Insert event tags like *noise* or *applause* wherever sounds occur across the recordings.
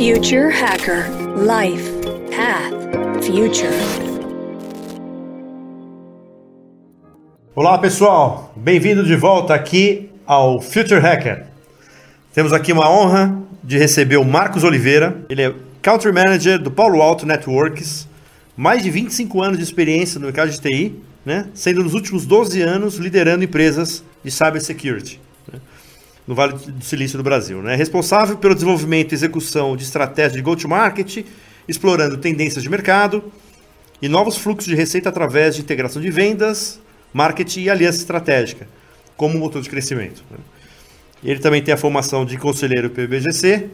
Future Hacker Life Path Future. Olá pessoal, bem-vindo de volta aqui ao Future Hacker. Temos aqui uma honra de receber o Marcos Oliveira. Ele é Country Manager do Paulo Alto Networks, mais de 25 anos de experiência no mercado de TI, né? sendo nos últimos 12 anos liderando empresas de cybersecurity? No Vale do Silício do Brasil. Né? Responsável pelo desenvolvimento e execução de estratégias de go-to-market, explorando tendências de mercado e novos fluxos de receita através de integração de vendas, marketing e aliança estratégica, como motor de crescimento. Né? Ele também tem a formação de conselheiro PBGC,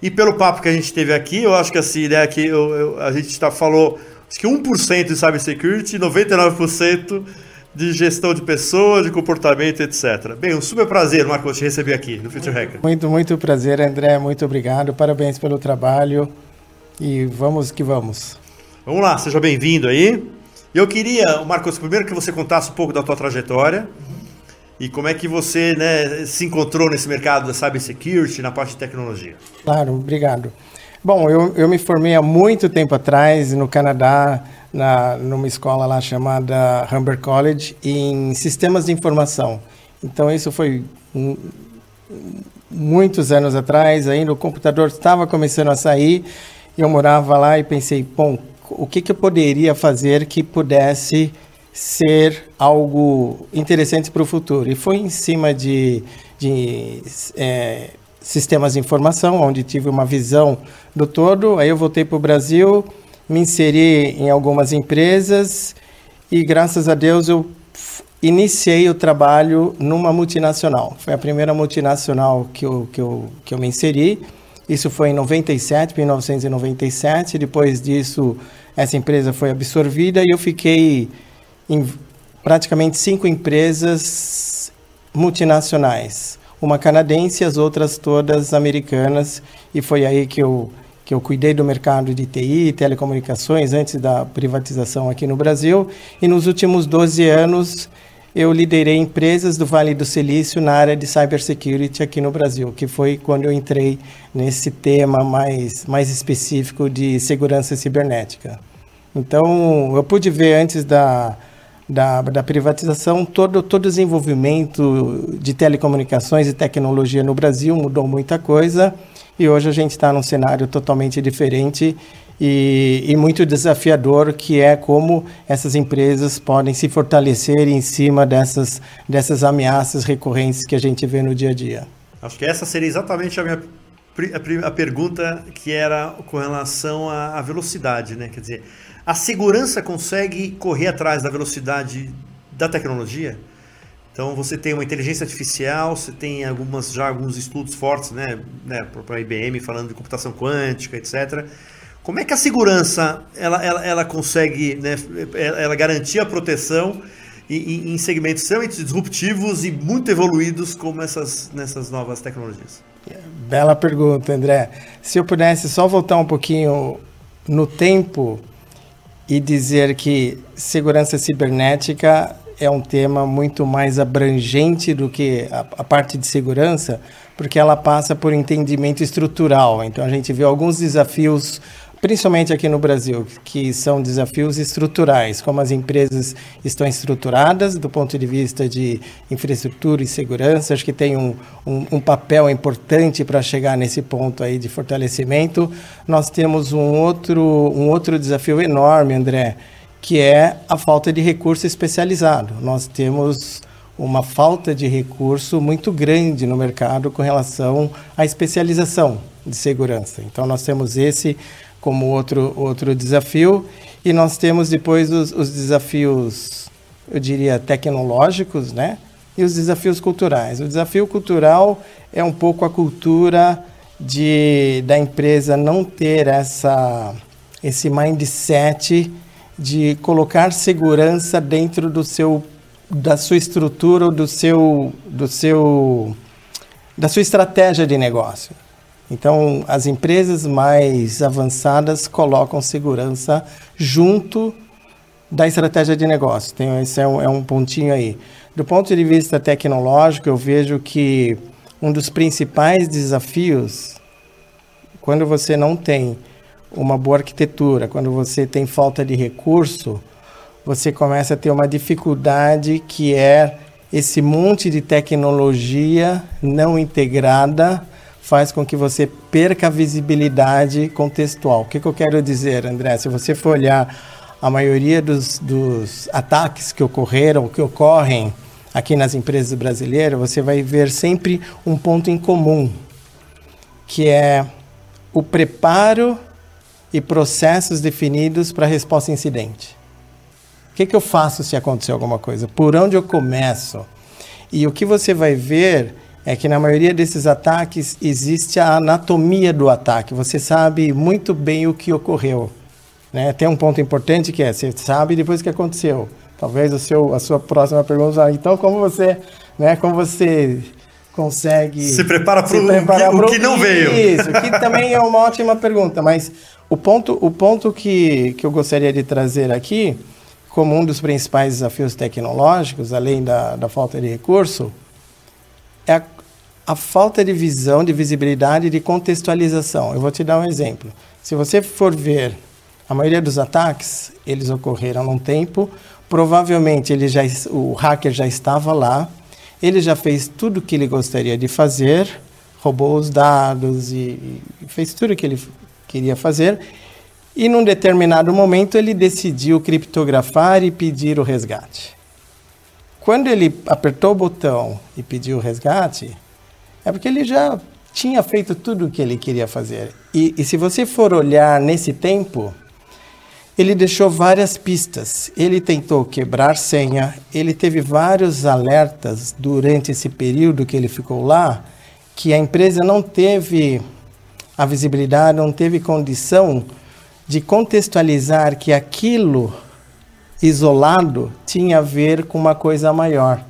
e pelo papo que a gente teve aqui, eu acho que assim, né, que eu, eu, a gente tá, falou acho que 1% de cybersecurity, 99% de gestão de pessoas, de comportamento, etc. Bem, um super prazer, Marcos, te receber aqui no Future Hacker. Muito, muito prazer, André. Muito obrigado. Parabéns pelo trabalho. E vamos que vamos. Vamos lá, seja bem-vindo aí. Eu queria, Marcos, primeiro que você contasse um pouco da tua trajetória e como é que você né, se encontrou nesse mercado da cybersecurity, na parte de tecnologia. Claro, obrigado. Bom, eu, eu me formei há muito tempo atrás no Canadá, na, numa escola lá chamada Humber College, em sistemas de informação. Então, isso foi muitos anos atrás, ainda o computador estava começando a sair, eu morava lá e pensei, bom, o que, que eu poderia fazer que pudesse ser algo interessante para o futuro. E foi em cima de, de é, sistemas de informação, onde tive uma visão do todo. Aí eu voltei para o Brasil, me inseri em algumas empresas e, graças a Deus, eu iniciei o trabalho numa multinacional. Foi a primeira multinacional que eu, que eu, que eu me inseri. Isso foi em 97, 1997. Depois disso, essa empresa foi absorvida e eu fiquei em praticamente cinco empresas multinacionais, uma canadense e as outras todas americanas, e foi aí que eu que eu cuidei do mercado de TI telecomunicações antes da privatização aqui no Brasil, e nos últimos 12 anos eu liderei empresas do Vale do Silício na área de cybersecurity aqui no Brasil, que foi quando eu entrei nesse tema mais, mais específico de segurança cibernética. Então, eu pude ver antes da, da, da privatização, todo, todo o desenvolvimento de telecomunicações e tecnologia no Brasil mudou muita coisa e hoje a gente está num cenário totalmente diferente e, e, muito desafiador, que é como essas empresas podem se fortalecer em cima dessas, dessas ameaças recorrentes que a gente vê no dia a dia. Acho que essa seria exatamente a minha a, pergunta que era com relação à velocidade, né? Quer dizer, a segurança consegue correr atrás da velocidade da tecnologia? Então você tem uma inteligência artificial, você tem algumas já alguns estudos fortes, né, né para a IBM falando de computação quântica, etc. Como é que a segurança ela, ela, ela consegue, né, ela garantir a proteção em, em segmentos extremamente disruptivos e muito evoluídos como essas nessas novas tecnologias? Bela pergunta, André. Se eu pudesse só voltar um pouquinho no tempo e dizer que segurança cibernética é um tema muito mais abrangente do que a, a, parte de segurança, porque ela passa por entendimento estrutural. Então a gente vê alguns desafios principalmente aqui no Brasil, que são desafios estruturais, como as empresas estão estruturadas do ponto de vista de infraestrutura e segurança. Acho que tem um, um, um papel importante para chegar nesse ponto aí de fortalecimento. Nós temos um outro, um outro desafio enorme, André, que é a falta de recurso especializado. Nós temos uma falta de recurso muito grande no mercado com relação à especialização de segurança. Então, nós temos esse como outro, outro desafio. E nós temos depois os, os desafios, eu diria, tecnológicos, né? E os desafios culturais. O desafio cultural é um pouco a cultura de, da empresa não ter essa, esse mindset de colocar segurança dentro do seu, da sua estrutura, do seu, do seu, da sua estratégia de negócio. Então, as empresas mais avançadas colocam segurança junto da estratégia de negócio. Tem, esse é um, é um pontinho aí. Do ponto de vista tecnológico, eu vejo que um dos principais desafios quando você não tem uma boa arquitetura, quando você tem falta de recurso, você começa a ter uma dificuldade que é esse monte de tecnologia não integrada faz com que você perca a visibilidade contextual. O que, que eu quero dizer, André? Se você for olhar a maioria dos, dos ataques que ocorreram, que ocorrem aqui nas empresas brasileiras, você vai ver sempre um ponto em comum, que é o preparo e processos definidos para resposta a incidente. O que, que eu faço se acontecer alguma coisa? Por onde eu começo? E o que você vai ver é que na maioria desses ataques existe a anatomia do ataque. Você sabe muito bem o que ocorreu. Né? Tem um ponto importante que é, você sabe depois o que aconteceu. Talvez o seu, a sua próxima pergunta, então como você, né, como você consegue se prepara para o que, que, não veio. Isso, que também é uma ótima pergunta, mas o ponto, o ponto que, que eu gostaria de trazer aqui, como um dos principais desafios tecnológicos, além da, da falta de recurso, é a, a falta de visão, de visibilidade, de contextualização. Eu vou te dar um exemplo. Se você for ver a maioria dos ataques, eles ocorreram num tempo, provavelmente ele já, o hacker já estava lá, ele já fez tudo o que ele gostaria de fazer, roubou os dados e, e fez tudo o que ele queria fazer. E num determinado momento ele decidiu criptografar e pedir o resgate. Quando ele apertou o botão e pediu o resgate, é porque ele já tinha feito tudo o que ele queria fazer. E, e se você for olhar nesse tempo, ele deixou várias pistas. Ele tentou quebrar senha, ele teve vários alertas durante esse período que ele ficou lá, que a empresa não teve a visibilidade, não teve condição de contextualizar que aquilo isolado tinha a ver com uma coisa maior.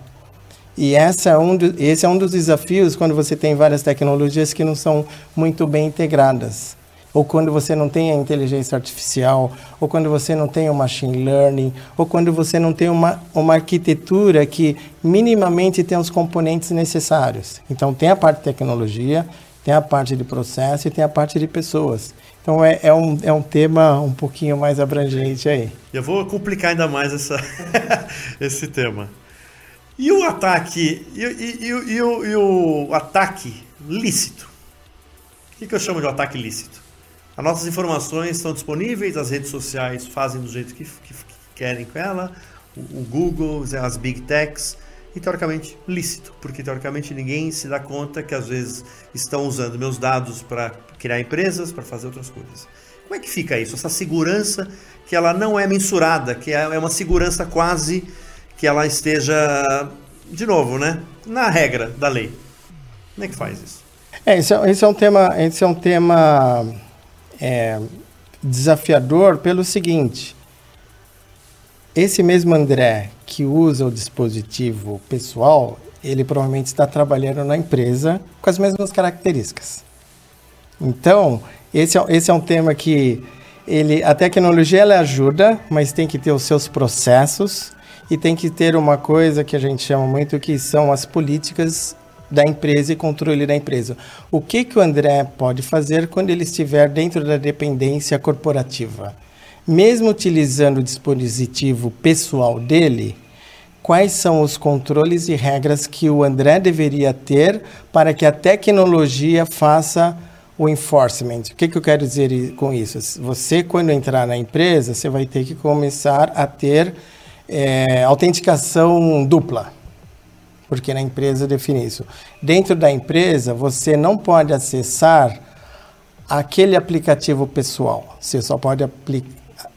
E essa é um do, esse é um dos desafios quando você tem várias tecnologias que não são muito bem integradas. Ou quando você não tem a inteligência artificial, ou quando você não tem o machine learning, ou quando você não tem uma, uma arquitetura que minimamente tem os componentes necessários. Então, tem a parte de tecnologia, tem a parte de processo e tem a parte de pessoas. Então é, é, um, é um tema um pouquinho mais abrangente aí. Eu vou complicar ainda mais essa, *laughs* esse tema. E o ataque e, e, e, e, o, e o ataque lícito? O que, que eu chamo de ataque lícito? As nossas informações estão disponíveis, as redes sociais fazem do jeito que, que, que querem com ela, o, o Google, as big techs, e teoricamente lícito, porque teoricamente ninguém se dá conta que às vezes estão usando meus dados para criar empresas, para fazer outras coisas. Como é que fica isso? Essa segurança que ela não é mensurada, que é, é uma segurança quase que ela esteja, de novo, né, na regra da lei. Como é que faz isso? É, esse, é, esse é um tema, esse é um tema é, desafiador pelo seguinte. Esse mesmo André que usa o dispositivo pessoal, ele provavelmente está trabalhando na empresa com as mesmas características. Então, esse é, esse é um tema que ele, a tecnologia ela ajuda, mas tem que ter os seus processos e tem que ter uma coisa que a gente chama muito que são as políticas da empresa e controle da empresa. O que, que o André pode fazer quando ele estiver dentro da dependência corporativa? mesmo utilizando o dispositivo pessoal dele, quais são os controles e regras que o André deveria ter para que a tecnologia faça o enforcement. O que, que eu quero dizer com isso? Você, quando entrar na empresa, você vai ter que começar a ter é, autenticação dupla, porque na empresa define isso. Dentro da empresa, você não pode acessar aquele aplicativo pessoal. Você só pode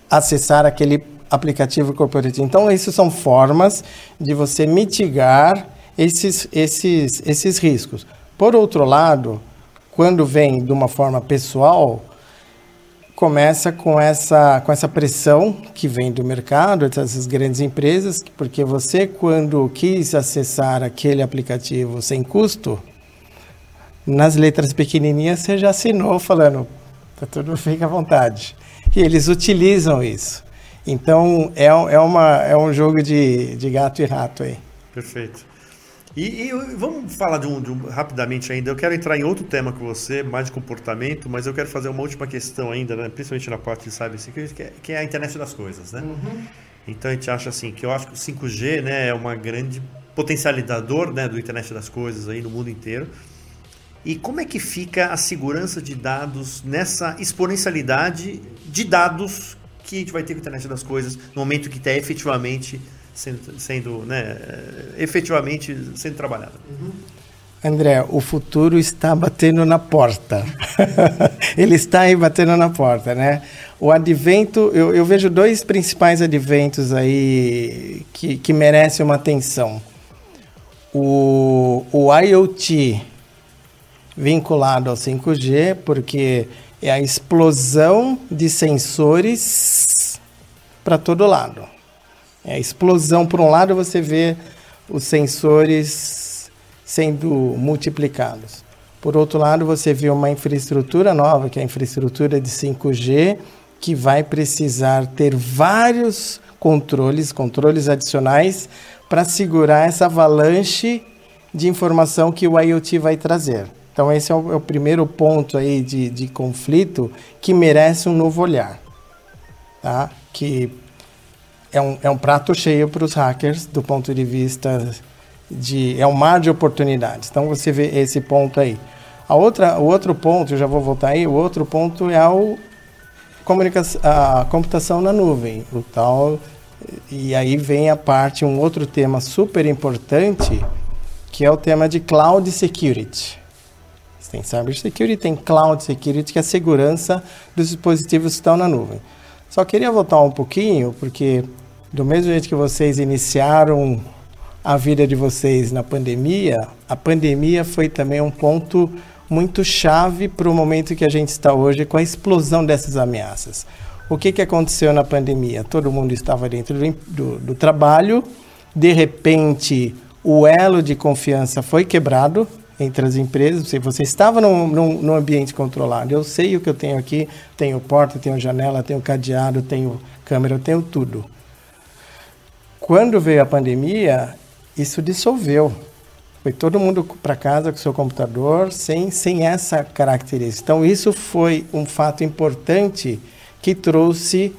acessar aquele aplicativo corporativo. Então, isso são formas de você mitigar esses, esses, esses riscos. Por outro lado, quando vem de uma forma pessoal, começa com essa, com essa pressão que vem do mercado, dessas grandes empresas, porque você, quando quis acessar aquele aplicativo sem custo, nas letras pequenininhas você já assinou falando, tá tudo, *laughs* fica à vontade que eles utilizam isso. Então é, é, uma, é um jogo de, de gato e rato aí. Perfeito. E, e vamos falar de um, de um, rapidamente ainda. Eu quero entrar em outro tema com você, mais de comportamento, mas eu quero fazer uma última questão ainda, né? principalmente na parte de cybersecurity, que é, que é a internet das coisas, né? Uhum. Então a gente acha assim que eu acho que o 5G, né, é uma grande potencializador, né, do internet das coisas aí no mundo inteiro. E como é que fica a segurança de dados nessa exponencialidade de dados que a gente vai ter com a internet das coisas no momento que está efetivamente sendo, sendo né, efetivamente sendo trabalhado. Uhum. André, o futuro está batendo na porta. *laughs* Ele está aí batendo na porta, né? O advento, eu, eu vejo dois principais adventos aí que, que merecem uma atenção. O, o IoT vinculado ao 5G, porque é a explosão de sensores para todo lado. É explosão, por um lado, você vê os sensores sendo multiplicados. Por outro lado, você vê uma infraestrutura nova, que é a infraestrutura de 5G, que vai precisar ter vários controles, controles adicionais, para segurar essa avalanche de informação que o IoT vai trazer. Então, esse é o, é o primeiro ponto aí de, de conflito que merece um novo olhar. Tá? Que é um, é um prato cheio para os hackers do ponto de vista de. É um mar de oportunidades. Então, você vê esse ponto aí. A outra, o outro ponto, eu já vou voltar aí, o outro ponto é o a computação na nuvem, o tal. E aí vem a parte, um outro tema super importante, que é o tema de cloud security. Tem cybersecurity, tem cloud security, que é a segurança dos dispositivos que estão na nuvem. Só queria voltar um pouquinho, porque do mesmo jeito que vocês iniciaram a vida de vocês na pandemia, a pandemia foi também um ponto muito chave para o momento que a gente está hoje com a explosão dessas ameaças. O que, que aconteceu na pandemia? Todo mundo estava dentro do, do, do trabalho, de repente o elo de confiança foi quebrado, entre as empresas. Se você estava num, num, num, ambiente controlado, eu sei o que eu tenho aqui, tenho porta, tenho janela, tenho cadeado, tenho câmera, eu tenho tudo. Quando veio a pandemia, isso dissolveu. Foi todo mundo para casa com seu computador sem, sem essa característica. Então, isso foi um fato importante que trouxe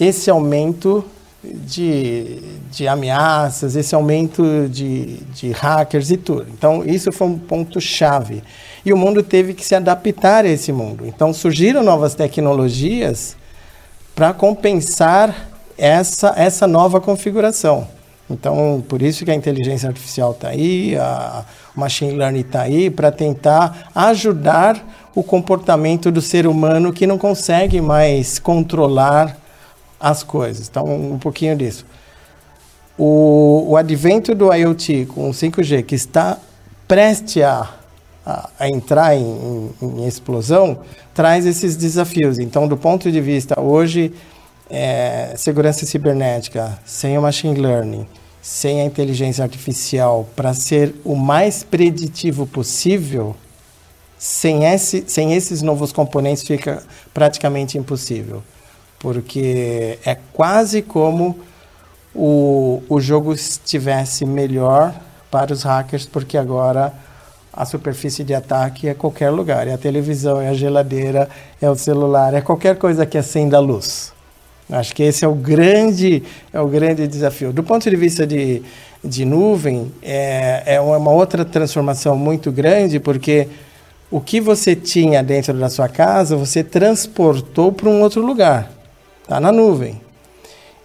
esse aumento de, de ameaças, esse aumento de, de hackers e tudo. Então, isso foi um ponto-chave. E o mundo teve que se adaptar a esse mundo. Então, surgiram novas tecnologias para compensar essa, essa nova configuração. Então, por isso que a inteligência artificial está aí, a machine learning está aí, para tentar ajudar o comportamento do ser humano que não consegue mais controlar as coisas. Então, um pouquinho disso. O, o advento do IoT com 5G, que está prestes a, a, a entrar em, em, em, explosão, traz esses desafios. Então, do ponto de vista hoje, é, segurança cibernética, sem o machine learning, sem a inteligência artificial, para ser o mais preditivo possível, sem, esse, sem esses novos componentes fica praticamente impossível porque é quase como o, o jogo estivesse melhor para os hackers, porque agora a superfície de ataque é qualquer lugar. É a televisão, é a geladeira, é o celular, é qualquer coisa que acenda a luz. Acho que esse é o grande, é o grande desafio. Do ponto de vista de, de nuvem, é, é uma outra transformação muito grande, porque o que você tinha dentro da sua casa, você transportou para um outro lugar. Está na nuvem.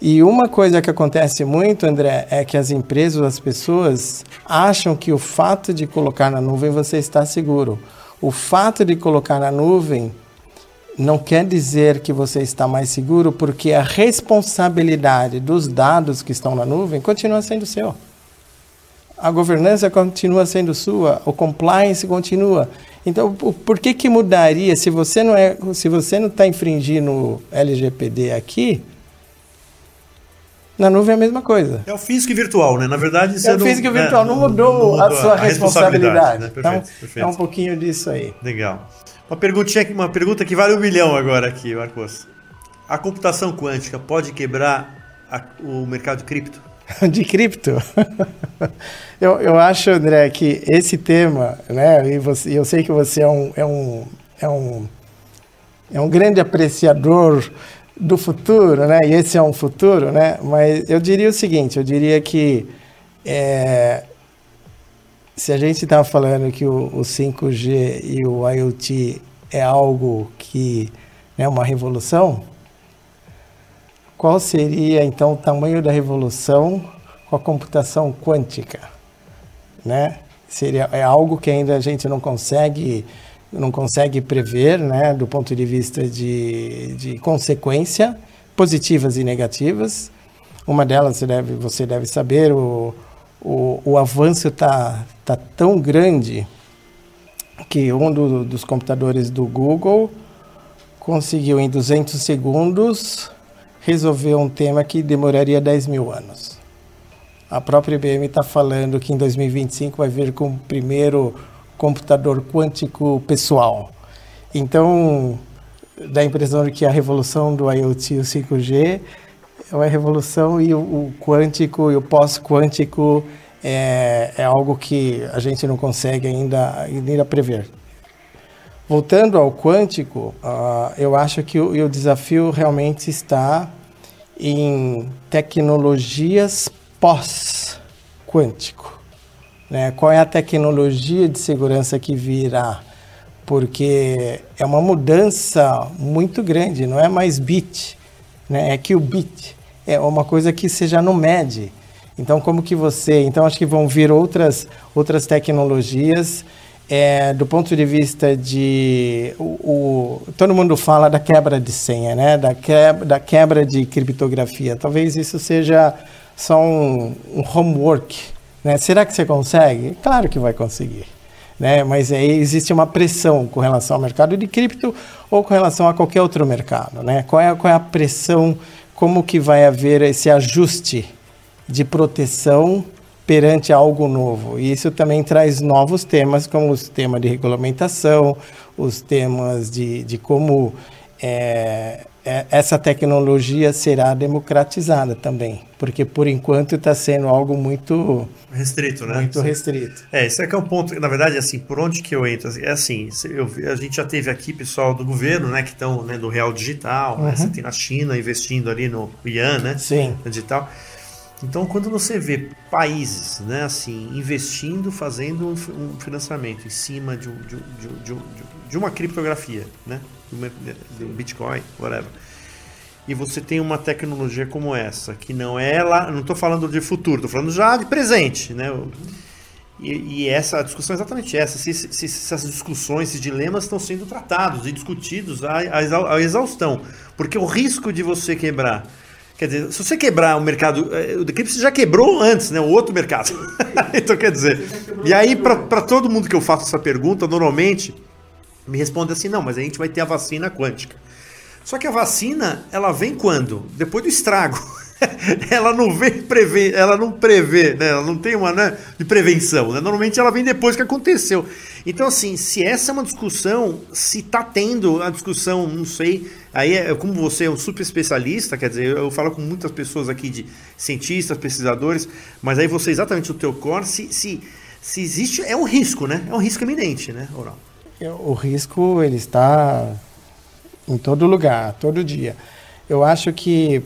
E uma coisa que acontece muito, André, é que as empresas, as pessoas acham que o fato de colocar na nuvem você está seguro. O fato de colocar na nuvem não quer dizer que você está mais seguro, porque a responsabilidade dos dados que estão na nuvem continua sendo seu. A governança continua sendo sua, o compliance continua. Então, por que que mudaria se você não é, se você não está infringindo LGPD aqui? Na nuvem é a mesma coisa. É o físico e virtual, né? Na verdade, você é o não, físico e virtual, não, não, mudou, não, mudou a sua a responsabilidade. responsabilidade. Né? Perfeito, então, perfeito. é um pouquinho disso aí. Legal. Uma perguntinha, uma pergunta que vale um milhão agora aqui, Marcos. A computação quântica pode quebrar a, o mercado cripto? De cripto? *laughs* *laughs* eu, eu acho, André, que esse tema, né? E você, eu sei que você é um, é um, é um, é um grande apreciador do futuro, né? E esse é um futuro, né? Mas eu diria o seguinte, eu diria que é, se a gente estava falando que o, o 5G e o IoT é algo que é né, uma revolução, qual seria então o tamanho da revolução com a computação quântica, né? Seria é algo que ainda a gente não consegue não consegue prever, né, do ponto de vista de, de consequência positivas e negativas. Uma delas você deve, você deve saber o, o, o avanço está tá tão grande que um do, dos computadores do Google conseguiu em 200 segundos resolver um tema que demoraria 10 mil anos. A própria IBM está falando que em 2025 vai vir com o primeiro computador quântico pessoal. Então, dá a impressão de que a revolução do IoT e o 5G é uma revolução e o, o quântico e o pós-quântico é, é, algo que a gente não consegue ainda, ainda prever. Voltando ao quântico, uh, eu acho que o, o desafio realmente está em tecnologias pós-quântico. Né? Qual é a tecnologia de segurança que virá? Porque é uma mudança muito grande, não é mais bit, né? é que o bit é uma coisa que você já não mede. Então, como que você... Então, acho que vão vir outras, outras tecnologias é, do ponto de vista de o, o, todo mundo fala da quebra de senha, né? Da quebra, da quebra de criptografia. Talvez isso seja só um, um homework, né? Será que você consegue? Claro que vai conseguir. Né? Mas aí existe uma pressão com relação ao mercado de cripto ou com relação a qualquer outro mercado, né? Qual é, qual é a pressão? Como que vai haver esse ajuste de proteção perante algo novo. E isso também traz novos temas, como os temas de regulamentação, os temas de, de como é, essa tecnologia será democratizada também, porque por enquanto está sendo algo muito restrito, né? Muito Sim. restrito. É, esse é que é o ponto. Na verdade, assim, por onde que eu entro? É assim, eu, a gente já teve aqui pessoal do governo, né, que estão né, do real digital, uhum. né, você tem na China investindo ali no Yuan, né? Sim. Digital. Então, quando você vê países né, assim, investindo, fazendo um financiamento em cima de, um, de, de, de uma criptografia, né, um Bitcoin, whatever, e você tem uma tecnologia como essa, que não é lá, não estou falando de futuro, estou falando já de presente, né? E, e, essa a discussão é exatamente essa, se, se, se, essas discussões, esses dilemas estão sendo tratados e discutidos à, à exaustão, porque o risco de você quebrar Quer dizer, se você quebrar o mercado. Eh, o Decrypt já quebrou antes, né? O outro mercado. *laughs* então, quer dizer. E aí, para todo mundo que eu faço essa pergunta, normalmente me responde assim: não, mas a gente vai ter a vacina quântica. Só que a vacina, ela vem quando? Depois do estrago. *laughs* ela não vem prever, ela não prevê, né? ela não tem uma né, de prevenção. Né? Normalmente ela vem depois que aconteceu. Então, assim, se essa é uma discussão, se está tendo a discussão, não sei, aí é como você é um super especialista, quer dizer, eu falo com muitas pessoas aqui de cientistas, pesquisadores, mas aí você exatamente o teu core, se, se, se existe, é um risco, né? É um risco iminente, né, Oral? O risco, ele está em todo lugar, todo dia. Eu acho que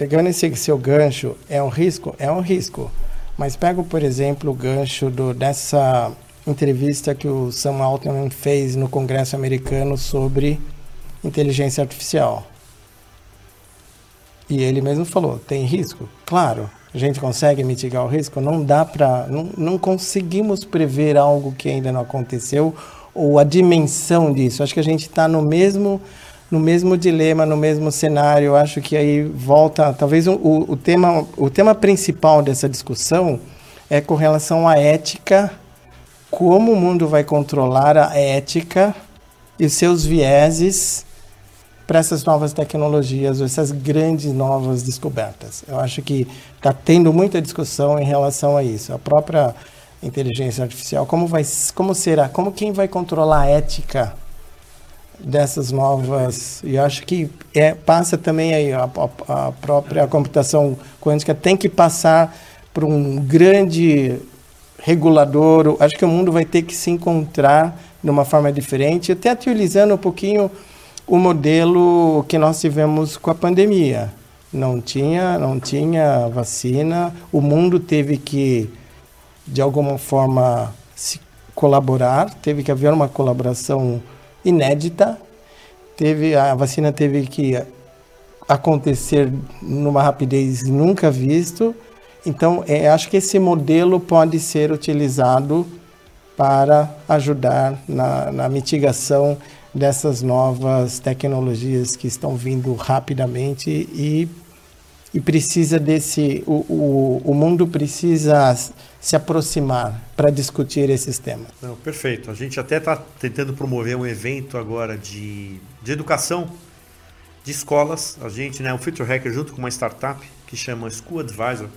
Pegando esse seu gancho, é um risco? É um risco. Mas pego, por exemplo, o gancho do, dessa entrevista que o Sam Altman fez no Congresso americano sobre inteligência artificial. E ele mesmo falou: tem risco? Claro. A gente consegue mitigar o risco? Não dá para. Não, não conseguimos prever algo que ainda não aconteceu ou a dimensão disso. Acho que a gente está no mesmo no mesmo dilema, no mesmo cenário. Acho que aí volta, talvez o, o, tema, o tema principal dessa discussão é com relação à ética, como o mundo vai controlar a ética e os seus vieses para essas novas tecnologias, essas grandes novas descobertas. Eu acho que está tendo muita discussão em relação a isso. A própria inteligência artificial, como vai, como será, como quem vai controlar a ética dessas novas. E acho que é, passa também aí a, a, a própria computação quântica tem que passar por um grande regulador. Acho que o mundo vai ter que se encontrar de uma forma diferente, até utilizando um pouquinho o modelo que nós tivemos com a pandemia. Não tinha, não tinha vacina, o mundo teve que, de alguma forma, se colaborar, teve que haver uma colaboração inédita, teve a vacina teve que acontecer numa rapidez nunca visto. Então, é, acho que esse modelo pode ser utilizado para ajudar na, na mitigação dessas novas tecnologias que estão vindo rapidamente e, e precisa desse o, o, o mundo precisa se aproximar para discutir esses temas. Não, perfeito. A gente até está tentando promover um evento agora de, de educação de escolas. A gente, né, o Future Hacker junto com uma startup que chama School Advisor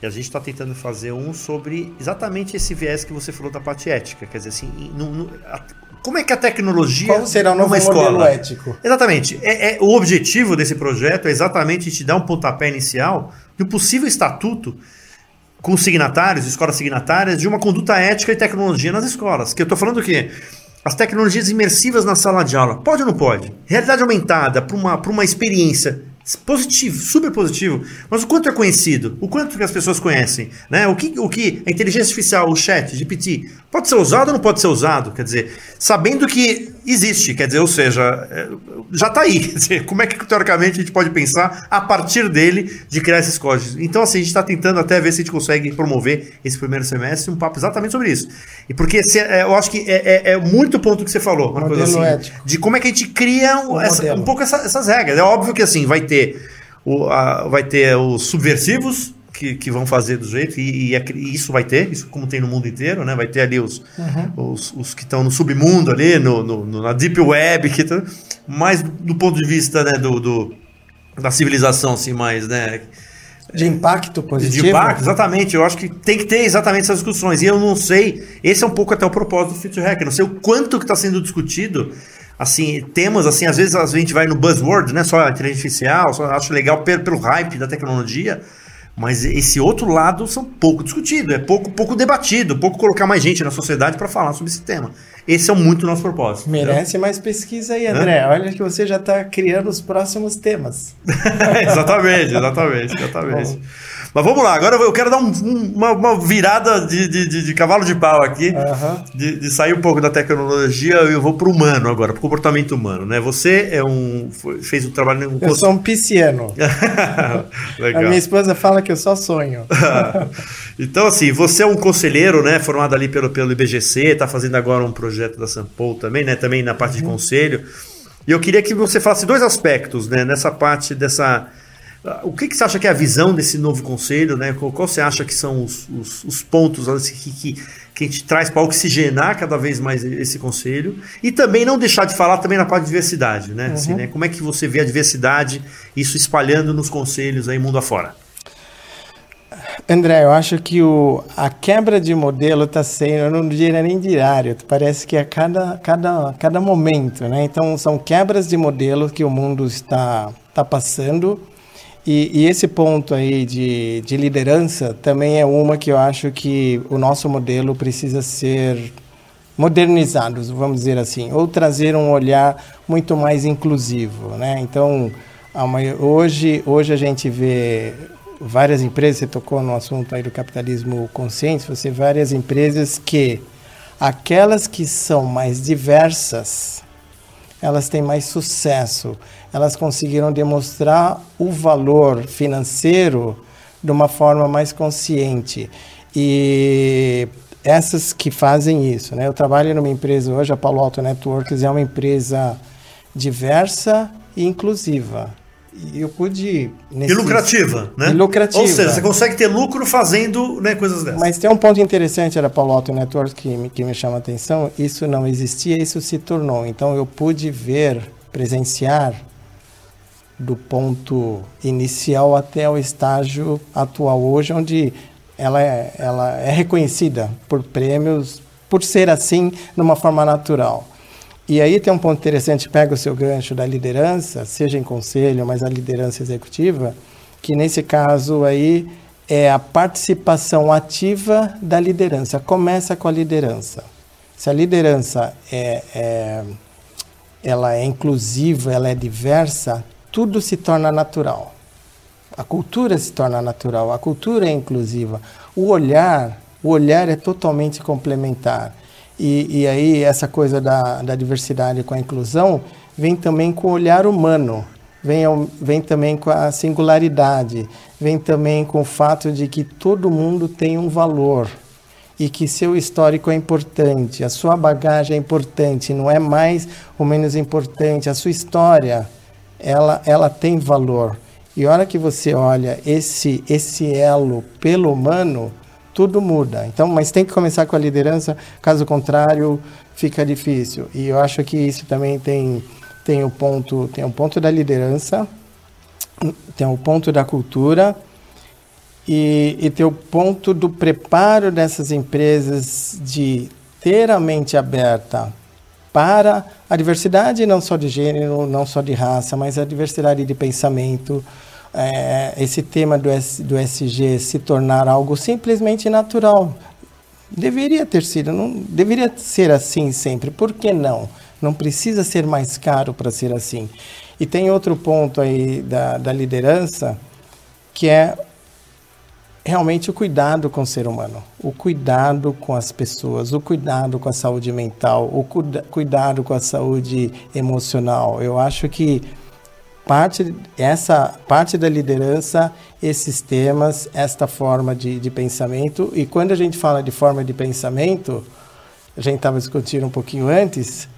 e a gente está tentando fazer um sobre exatamente esse viés que você falou da parte ética. Quer dizer, assim, no, no, a, como é que a tecnologia. Qual será o novo escola, modelo ético? Exatamente. É, é, o objetivo desse projeto é exatamente te dar um pontapé inicial um possível estatuto com os signatários, escolas signatárias, de uma conduta ética e tecnologia nas escolas. Que eu estou falando o quê? As tecnologias imersivas na sala de aula. Pode ou não pode? Realidade aumentada para uma, uma experiência positivo, super positivo, mas o quanto é conhecido, o quanto que as pessoas conhecem, né? O que, o que a inteligência artificial, o chat, GPT, pode ser usado ou não pode ser usado? Quer dizer, sabendo que existe, quer dizer, ou seja, é, já está aí. *laughs* Dizer, como é que teoricamente a gente pode pensar a partir dele de criar esses códigos? Então, assim, a gente está tentando até ver se a gente consegue promover esse primeiro semestre um papo exatamente sobre isso. E porque se, é, eu acho que é, é, é muito ponto que você falou, uma coisa assim, ético. de como é que a gente cria um, essa, um pouco essa, essas regras. É óbvio que assim vai ter o, a, vai ter os subversivos que, que vão fazer do jeito, e, e, e, isso vai ter, isso como tem no mundo inteiro, né? Vai ter ali os, uhum. os, os, que estão no submundo ali, no, no, na Deep Web, que tá, mas do ponto de vista né, do, do, da civilização, assim, mais, né? De impacto positivo? De impacto, exatamente. Eu acho que tem que ter exatamente essas discussões. E eu não sei, esse é um pouco até o propósito do Future Hacker, não sei o quanto que está sendo discutido assim, temas assim, às vezes a gente vai no buzzword, né, só a inteligência artificial, só acho legal pelo, pelo hype da tecnologia, mas esse outro lado são pouco discutido, é pouco, pouco debatido, pouco colocar mais gente na sociedade para falar sobre esse tema. Esse é muito o nosso propósito. Merece entendeu? mais pesquisa aí, André. Olha que você já está criando os próximos temas. *laughs* exatamente, exatamente, exatamente. Bom. Mas vamos lá, agora eu quero dar um, uma, uma, virada de, de, de, cavalo de pau aqui, uhum. de, de, sair um pouco da tecnologia e eu vou para o humano agora, para o comportamento humano. Né? Você é um, fez um trabalho... Um eu sou um pisciano. *laughs* A minha esposa fala que eu só sonho. *laughs* então, assim, você é um conselheiro, né, formado ali pelo, pelo IBGC, está fazendo agora um projeto da Sampol também, né, também na parte uhum. de conselho. E eu queria que você falasse dois aspectos, né, nessa parte dessa o que, que, você acha que é a visão desse novo conselho? Né? Qual, qual você acha que são os, os, os pontos que, que, que, a gente traz para oxigenar cada vez mais esse conselho? E também não deixar de falar também na parte de diversidade. Né? Assim, uhum. Assim, né? Como é que você vê a diversidade, isso espalhando nos conselhos aí mundo afora? André, eu acho que o, a quebra de modelo está sendo, eu não diria nem diário, parece que é cada, cada, cada momento. Né? Então, são quebras de modelo que o mundo está, está passando e, e, esse ponto aí de, de liderança também é uma que eu acho que o nosso modelo precisa ser modernizado, vamos dizer assim, ou trazer um olhar muito mais inclusivo, né? Então, hoje, hoje a gente vê várias empresas, você tocou no assunto aí do capitalismo consciente, você vê várias empresas que aquelas que são mais diversas, elas têm mais sucesso elas conseguiram demonstrar o valor financeiro de uma forma mais consciente. E essas que fazem isso, né? Eu trabalho numa empresa hoje, a Palo Alto Networks é uma empresa diversa e inclusiva. E eu pude. Nesse... E lucrativa, né? E lucrativa. Ou seja, você consegue ter lucro fazendo né, coisas dessas. Mas tem um ponto interessante da Palo Alto Networks que me, que me chama a atenção. Isso não existia, isso se tornou. Então eu pude ver, presenciar do ponto inicial até o estágio atual hoje, onde ela é, ela é reconhecida por prêmios por ser assim, de uma forma natural. E aí tem um ponto interessante, pega o seu gancho da liderança, seja em conselho, mas a liderança executiva, que nesse caso aí é a participação ativa da liderança. Começa com a liderança. Se a liderança é, é, ela é inclusiva, ela é diversa, tudo se torna natural. A cultura se torna natural, a cultura é inclusiva. O olhar, o olhar é totalmente complementar. E, e aí essa coisa da, da diversidade com a inclusão vem também com o olhar humano, vem, vem também com a singularidade, vem também com o fato de que todo mundo tem um valor e que seu histórico é importante, a sua bagagem é importante, não é mais ou menos importante, a sua história, ela, ela tem valor. E a hora que você olha esse, esse elo pelo humano, tudo muda. Então, mas tem que começar com a liderança, caso contrário, fica difícil. E eu acho que isso também tem, tem o ponto, tem o ponto da liderança, tem o ponto da cultura, e, e ter o ponto do preparo dessas empresas de ter a mente aberta para a diversidade não só de gênero, não só de raça, mas a diversidade de pensamento, é, esse tema do, S, do SG se tornar algo simplesmente natural. Deveria ter sido, não deveria ser assim sempre. Por que não? Não precisa ser mais caro para ser assim. E tem outro ponto aí da, da liderança que é realmente o cuidado com o ser humano, o cuidado com as pessoas, o cuidado com a saúde mental, o cuidado com a saúde emocional. Eu acho que parte essa parte da liderança, esses temas, esta forma de, de pensamento e quando a gente fala de forma de pensamento, a gente estava discutindo um pouquinho antes,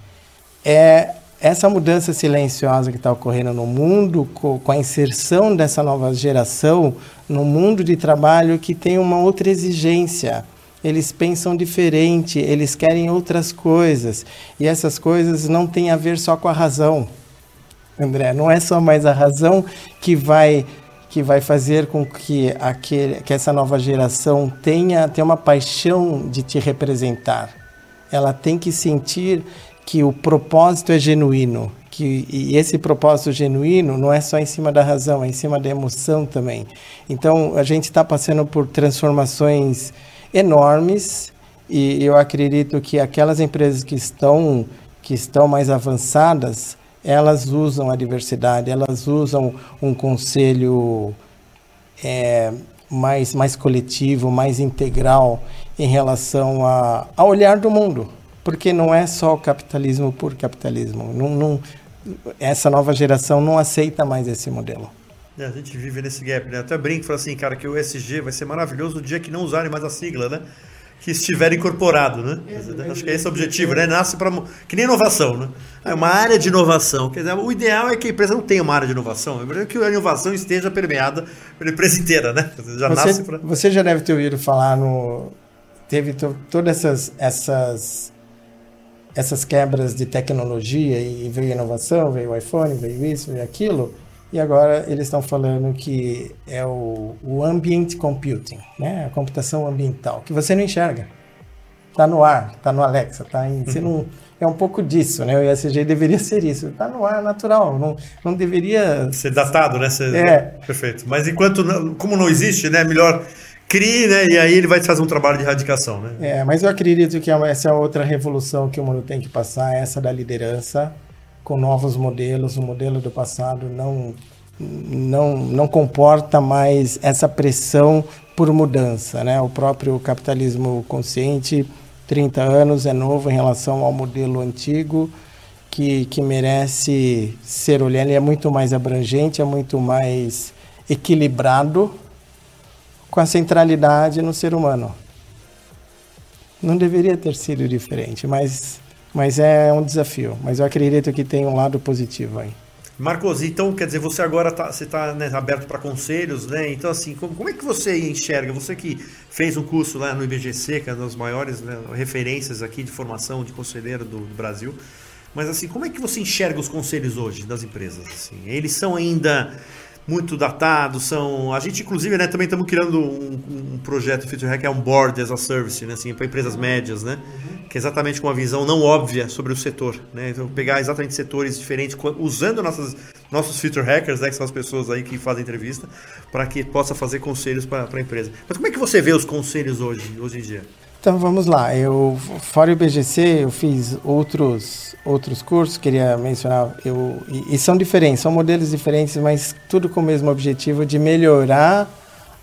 é essa mudança silenciosa que está ocorrendo no mundo, com, com, a inserção dessa nova geração no mundo de trabalho que tem uma outra exigência. Eles pensam diferente, eles querem outras coisas. E essas coisas não têm a ver só com a razão. André, não é só mais a razão que vai que vai fazer com que, aquele, que essa nova geração tenha, tenha uma paixão de te representar. Ela tem que sentir que o propósito é genuíno, que e esse propósito genuíno não é só em cima da razão, é em cima da emoção também. Então a gente está passando por transformações enormes e eu acredito que aquelas empresas que estão que estão mais avançadas elas usam a diversidade, elas usam um conselho é, mais mais coletivo, mais integral em relação a, ao olhar do mundo porque não é só o capitalismo por capitalismo. Não, não, essa nova geração não aceita mais esse modelo. É, a gente vive nesse gap, né? Até brinco, falo assim, cara, que o SG vai ser maravilhoso no dia que não usarem mais a sigla, né? Que estiver incorporado, né? Acho que é esse o objetivo, né? Nasce para que nem inovação, né? É uma área de inovação. Quer dizer, o ideal é que a empresa não tenha uma área de inovação. É que a inovação esteja permeada pela empresa inteira, né? Já você, nasce pra... você já deve ter ouvido falar no teve todas essas essas essas quebras de tecnologia e veio inovação, veio o iPhone, veio isso, veio aquilo, e agora eles estão falando que é o, o ambient computing, né? a computação ambiental, que você não enxerga. Está no ar, está no Alexa, tá em, você não, é um pouco disso, né? O ESG deveria ser isso, está no ar, natural, não, não deveria... Ser datado, né? Ser, é. Perfeito. Mas enquanto, como não existe, né? Melhor crie, né? E aí ele vai fazer um trabalho de erradicação, né? É, mas eu acredito que essa é outra revolução que o mundo tem que passar, essa da liderança, com novos modelos. O modelo do passado não, não, não comporta mais essa pressão por mudança, né? O próprio capitalismo consciente, 30 anos, é novo em relação ao modelo antigo, que, que merece ser olhado. Ele é muito mais abrangente, é muito mais equilibrado, com a centralidade no ser humano. Não deveria ter sido diferente, mas, mas é um desafio. Mas eu acredito que tem um lado positivo aí. Marcos, então quer dizer, você agora tá, você está né, aberto para conselhos, né? Então, assim, como, como, é que você enxerga? Você que fez um curso lá no IBGC, que é uma das maiores né, referências aqui de formação de conselheiro do, do, Brasil, mas assim, como é que você enxerga os conselhos hoje das empresas? Assim? Eles são ainda muito datados, são. A gente, inclusive, né, também estamos criando um, um projeto Future Hack, é um board as a service, né, assim, para empresas médias, né? Que é exatamente com uma visão não óbvia sobre o setor. Né? Então, pegar exatamente setores diferentes, usando nossas, nossos Future Hackers, né, que são as pessoas aí que fazem entrevista, para que possa fazer conselhos para a empresa. Mas como é que você vê os conselhos hoje, hoje em dia? Então vamos lá, eu fora o IBGC, eu fiz outros outros cursos, queria mencionar, eu, e, e, são diferentes, são modelos diferentes, mas tudo com o mesmo objetivo de melhorar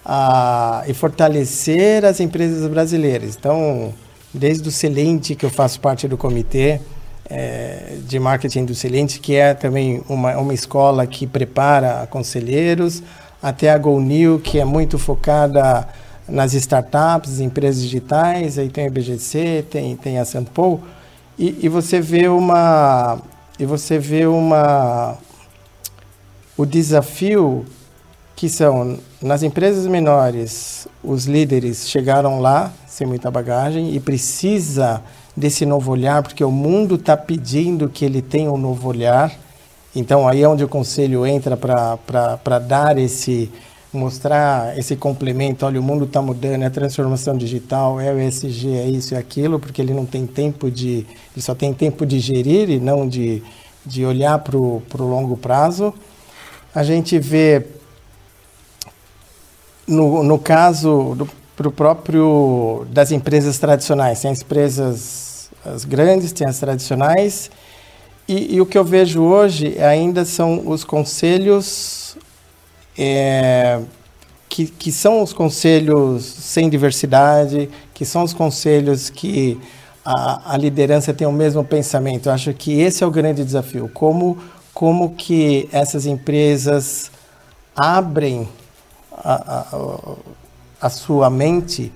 a, e fortalecer as empresas brasileiras. Então, desde o Celente, que eu faço parte do comitê é, de marketing do Celente, que é também uma, uma escola que prepara conselheiros, até a GoNew, que é muito focada nas startups, empresas digitais, aí tem a BGC, tem, tem a Sampo, e, e você vê uma e você vê uma o desafio que são nas empresas menores, os líderes chegaram lá sem muita bagagem e precisa desse novo olhar, porque o mundo está pedindo que ele tenha um novo olhar. Então aí é onde o conselho entra para dar esse mostrar esse complemento, olha, o mundo está mudando, é a transformação digital, é o ESG, é isso e aquilo, porque ele não tem tempo de, ele só tem tempo de gerir e não de, de olhar para o longo prazo. A gente vê, no, no caso do pro próprio das empresas tradicionais, tem as empresas as grandes, tem as tradicionais, e, e o que eu vejo hoje ainda são os conselhos é, que, que são os conselhos sem diversidade, que são os conselhos que a, a liderança tem o mesmo pensamento. Eu acho que esse é o grande desafio. Como, como que essas empresas abrem a, a, a sua mente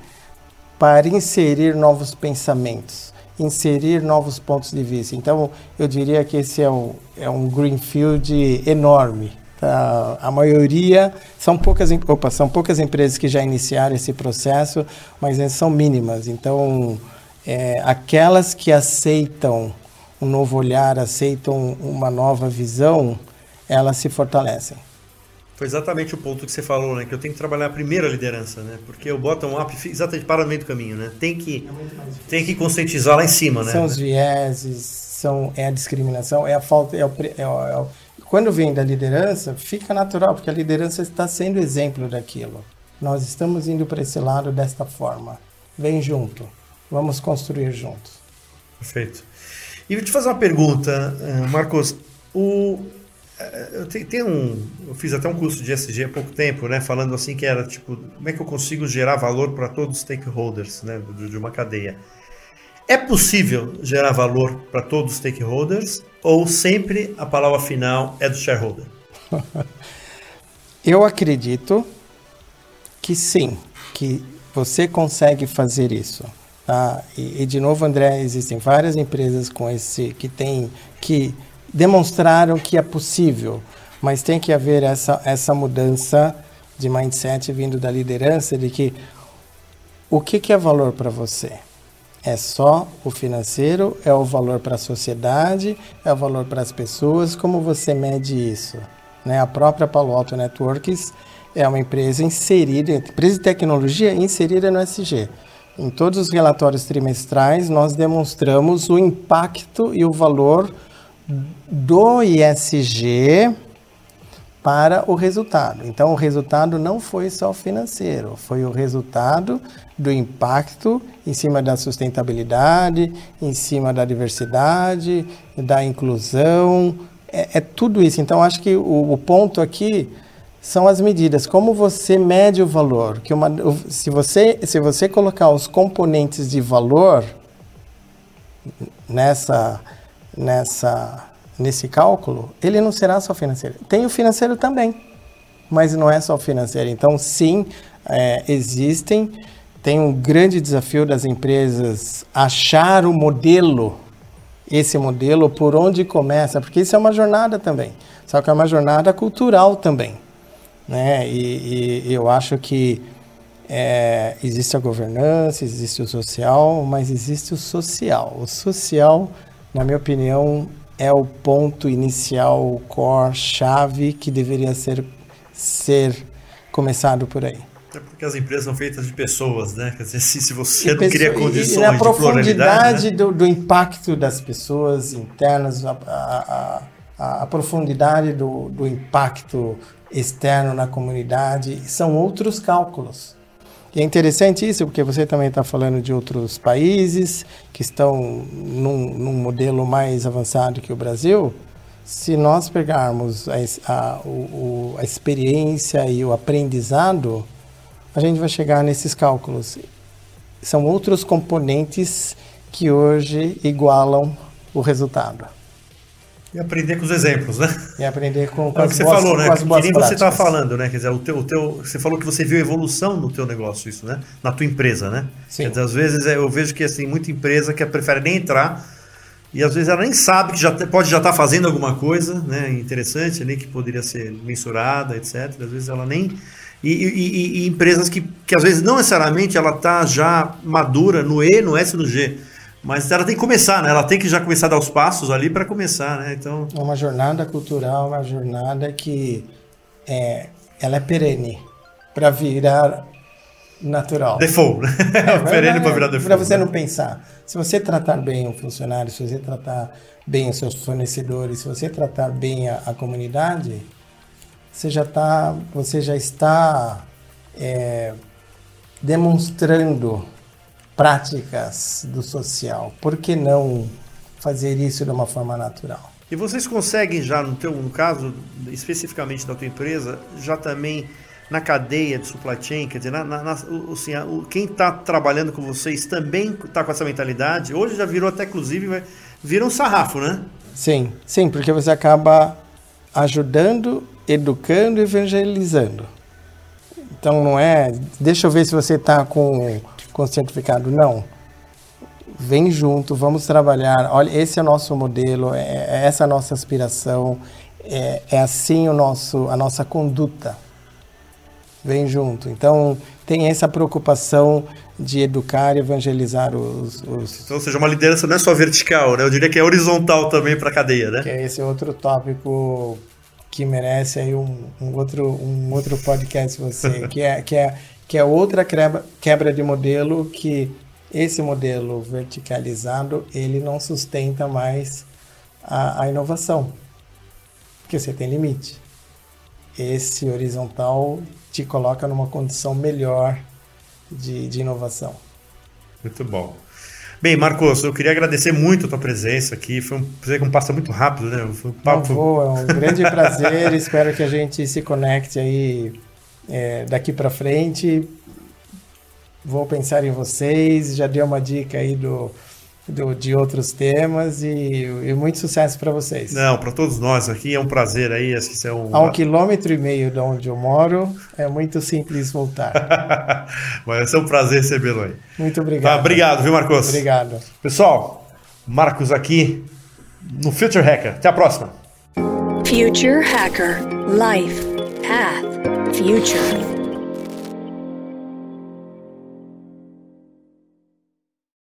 para inserir novos pensamentos, inserir novos pontos de vista. Então, eu diria que esse é, um é um greenfield enorme Tá? A maioria são poucas, opa, são poucas empresas que já iniciaram esse processo, mas são mínimas. Então, é, aquelas que aceitam um novo olhar, aceitam uma nova visão, elas se fortalecem. Foi exatamente o ponto que você falou, né? Que eu tenho que trabalhar a primeira liderança, né? Porque o bottom-up exatamente para no meio do caminho, né? Tem que, é tem que conscientizar lá em cima, né? São os vieses, são, é a discriminação, é a falta, é o, é o, é o quando vem da liderança, fica natural, porque a liderança está sendo exemplo daquilo. Nós estamos indo para esse lado desta forma. Vem junto. Vamos construir juntos. Perfeito. E vou te fazer uma pergunta, eh, Marcos. O, eh, um, eu fiz até um curso de SG há pouco tempo, né? Falando assim que era tipo, como é que eu consigo gerar valor para todos os stakeholders né, de uma cadeia. É possível gerar valor para todos os stakeholders ou sempre a palavra final é do shareholder? *laughs* Eu acredito que sim, que você consegue fazer isso. Tá? E, e, de novo, André, existem várias empresas com esse que tem que demonstraram que é possível, mas tem que haver essa essa mudança de mindset vindo da liderança de que o que, que é valor para você? É só o financeiro? É o valor para a sociedade? É o valor para as pessoas? Como você mede isso? Né? A própria Palo Alto Networks é uma empresa inserida, empresa de tecnologia inserida no SG. Em todos os relatórios trimestrais, nós demonstramos o impacto e o valor do ISG para o resultado. Então, o resultado não foi só financeiro, foi o resultado do impacto em cima da sustentabilidade, em cima da diversidade, da inclusão, é, é tudo isso. Então, acho que o, o, ponto aqui são as medidas. Como você mede o valor? Que uma, se, você, se você colocar os componentes de valor nessa, nessa nesse cálculo, ele não será só financeiro. Tem o financeiro também, mas não é só financeiro. Então, sim, é, existem. Tem um grande desafio das empresas achar o modelo, esse modelo, por onde começa, porque isso é uma jornada também. Só que é uma jornada cultural também. Né? E, e eu acho que é, existe a governança, existe o social, mas existe o social. O social, na minha opinião, é o ponto inicial, o core, chave que deveria ser ser começado por aí. É porque as empresas são feitas de pessoas, né? Quer dizer, *laughs* se, se você e não cria condições e, e a profundidade né? do, do, impacto das pessoas internas, a, a, a, a profundidade do, do impacto externo na comunidade, são outros cálculos. E é interessante isso, porque você também está falando de outros países que estão num, num, modelo mais avançado que o Brasil. Se nós pegarmos a, a, o, a experiência e o aprendizado, a gente vai chegar nesses cálculos. São outros componentes que hoje igualam o resultado. E aprender com os exemplos, né? E aprender com, com é as que você boas, falou, né? que nem práticas. você estava falando, né? Quer dizer, o teu, o teu, você falou que você viu evolução no teu negócio, isso, né? Na tua empresa, né? Sim. Quer dizer, às vezes é, eu vejo que assim, muita empresa que prefere nem entrar e às vezes ela nem sabe que já pode já estar tá fazendo alguma coisa, né? Interessante ali que poderia ser mensurada, etc. Às vezes ela nem e, e, e, empresas que, que às vezes não necessariamente ela está já madura no E, no S, no G. Mas ela tem que começar, né? Ela tem que já começar a dar os passos ali para começar, né? Então é uma jornada cultural, uma jornada que é, ela é perene para virar natural. Default, né? É, *laughs* perene para virar default. Para você né? não pensar. Se você tratar bem o funcionário, se você tratar bem os seus fornecedores, se você tratar bem a, a comunidade, você já tá, você já está é, demonstrando práticas do social. Por que não fazer isso de uma forma natural? E vocês conseguem já, no, teu, no caso especificamente da tua empresa, já também na cadeia de supply chain, quer dizer, na, na, assim, quem está trabalhando com vocês também está com essa mentalidade? Hoje já virou até, inclusive, vira um sarrafo, né? Sim, sim, porque você acaba ajudando, educando evangelizando. Então não é, deixa eu ver se você está com com certificado. Não. Vem junto, vamos trabalhar. Olha, esse é o nosso modelo, é, é essa a nossa aspiração, é, é assim o nosso, a nossa conduta. Vem junto. Então, tem essa preocupação de educar e evangelizar os, os... Então, ou seja, uma liderança não é só vertical, né? Eu diria que é horizontal também para a cadeia, né? Que é esse outro tópico que merece aí um, um outro, um outro podcast você, *laughs* que é, que é que é outra quebra, quebra de modelo que esse modelo verticalizado ele não sustenta mais a, a inovação, porque você tem limite. Esse horizontal te coloca numa condição melhor de, de inovação. Muito bom. Bem, Marcos, eu queria agradecer muito a tua presença aqui. Foi um prazer que passa muito rápido, né? Foi um papo... Não vou, é um grande prazer. *laughs* Espero que a gente se conecte aí é, daqui para frente, vou pensar em vocês. Já dei uma dica aí do, do de outros temas e, e muito sucesso para vocês. Não, para todos nós aqui é um prazer aí. Acho que é um... A um quilômetro e meio de onde eu moro, é muito simples voltar. *laughs* Vai ser um prazer recebê-lo aí. Muito obrigado. Tá, obrigado, viu, Marcos? Obrigado. Pessoal, Marcos aqui no Future Hacker. Até a próxima. Future Hacker Life Path Future.